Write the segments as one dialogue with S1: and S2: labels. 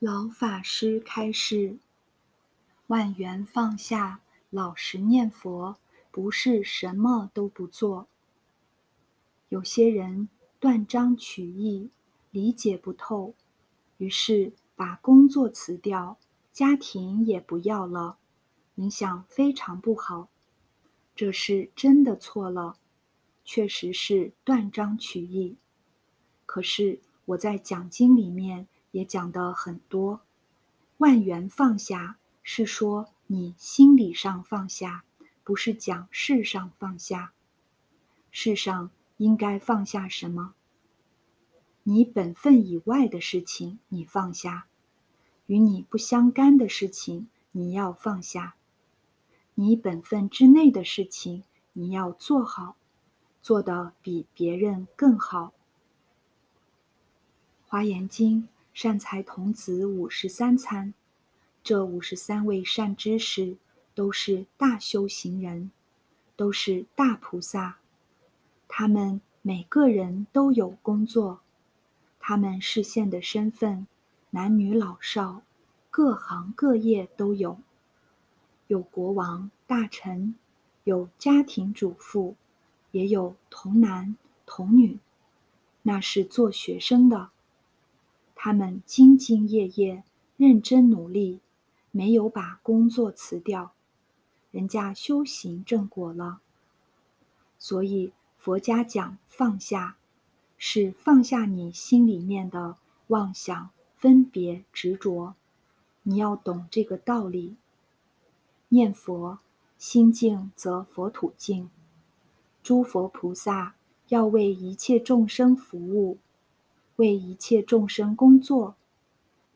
S1: 老法师开示：万缘放下，老实念佛，不是什么都不做。有些人断章取义，理解不透，于是把工作辞掉，家庭也不要了，影响非常不好。这是真的错了，确实是断章取义。可是我在讲经里面。也讲的很多，万缘放下是说你心理上放下，不是讲世上放下。世上应该放下什么？你本分以外的事情你放下，与你不相干的事情你要放下，你本分之内的事情你要做好，做得比别人更好。华严经。善财童子五十三参，这五十三位善知识都是大修行人，都是大菩萨。他们每个人都有工作，他们视现的身份，男女老少，各行各业都有。有国王、大臣，有家庭主妇，也有童男童女，那是做学生的。他们兢兢业业、认真努力，没有把工作辞掉，人家修行正果了。所以佛家讲放下，是放下你心里面的妄想、分别、执着。你要懂这个道理。念佛，心静则佛土静。诸佛菩萨要为一切众生服务。为一切众生工作，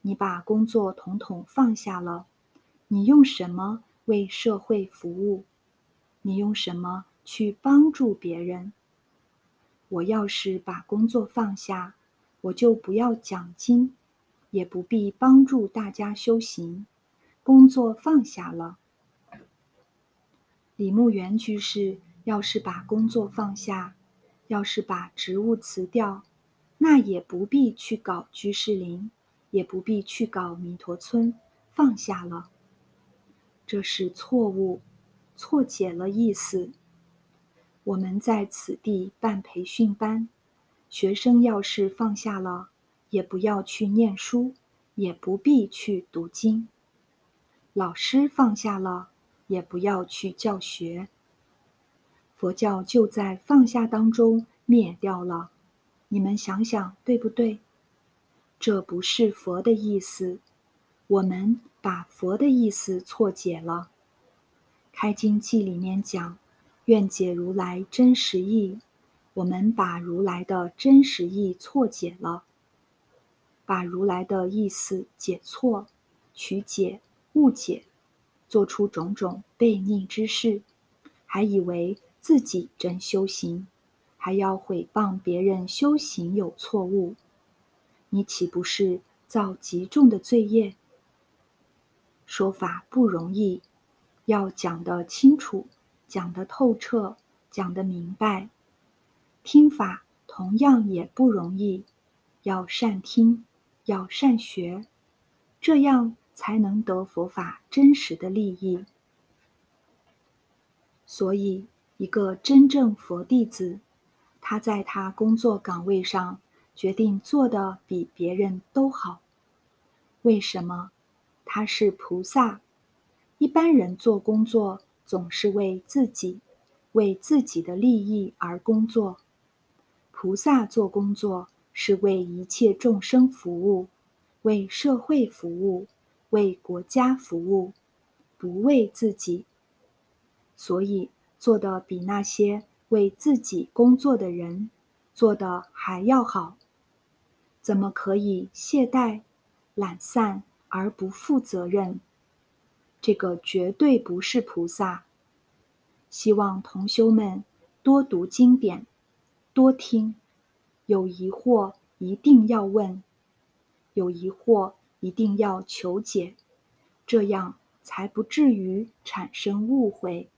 S1: 你把工作统统放下了，你用什么为社会服务？你用什么去帮助别人？我要是把工作放下，我就不要奖金，也不必帮助大家修行。工作放下了。李牧原居士要是把工作放下，要是把职务辞掉。那也不必去搞居士林，也不必去搞弥陀村，放下了。这是错误，错解了意思。我们在此地办培训班，学生要是放下了，也不要去念书，也不必去读经。老师放下了，也不要去教学。佛教就在放下当中灭掉了。你们想想，对不对？这不是佛的意思，我们把佛的意思错解了。《开经记》里面讲“愿解如来真实义”，我们把如来的真实义错解了，把如来的意思解错、曲解、误解，做出种种悖逆之事，还以为自己真修行。还要毁谤别人修行有错误，你岂不是造极重的罪业？说法不容易，要讲得清楚，讲得透彻，讲得明白。听法同样也不容易，要善听，要善学，这样才能得佛法真实的利益。所以，一个真正佛弟子。他在他工作岗位上决定做的比别人都好。为什么？他是菩萨。一般人做工作总是为自己、为自己的利益而工作。菩萨做工作是为一切众生服务，为社会服务，为国家服务，不为自己。所以做的比那些。为自己工作的人做的还要好，怎么可以懈怠、懒散而不负责任？这个绝对不是菩萨。希望同修们多读经典，多听，有疑惑一定要问，有疑惑一定要求解，这样才不至于产生误会。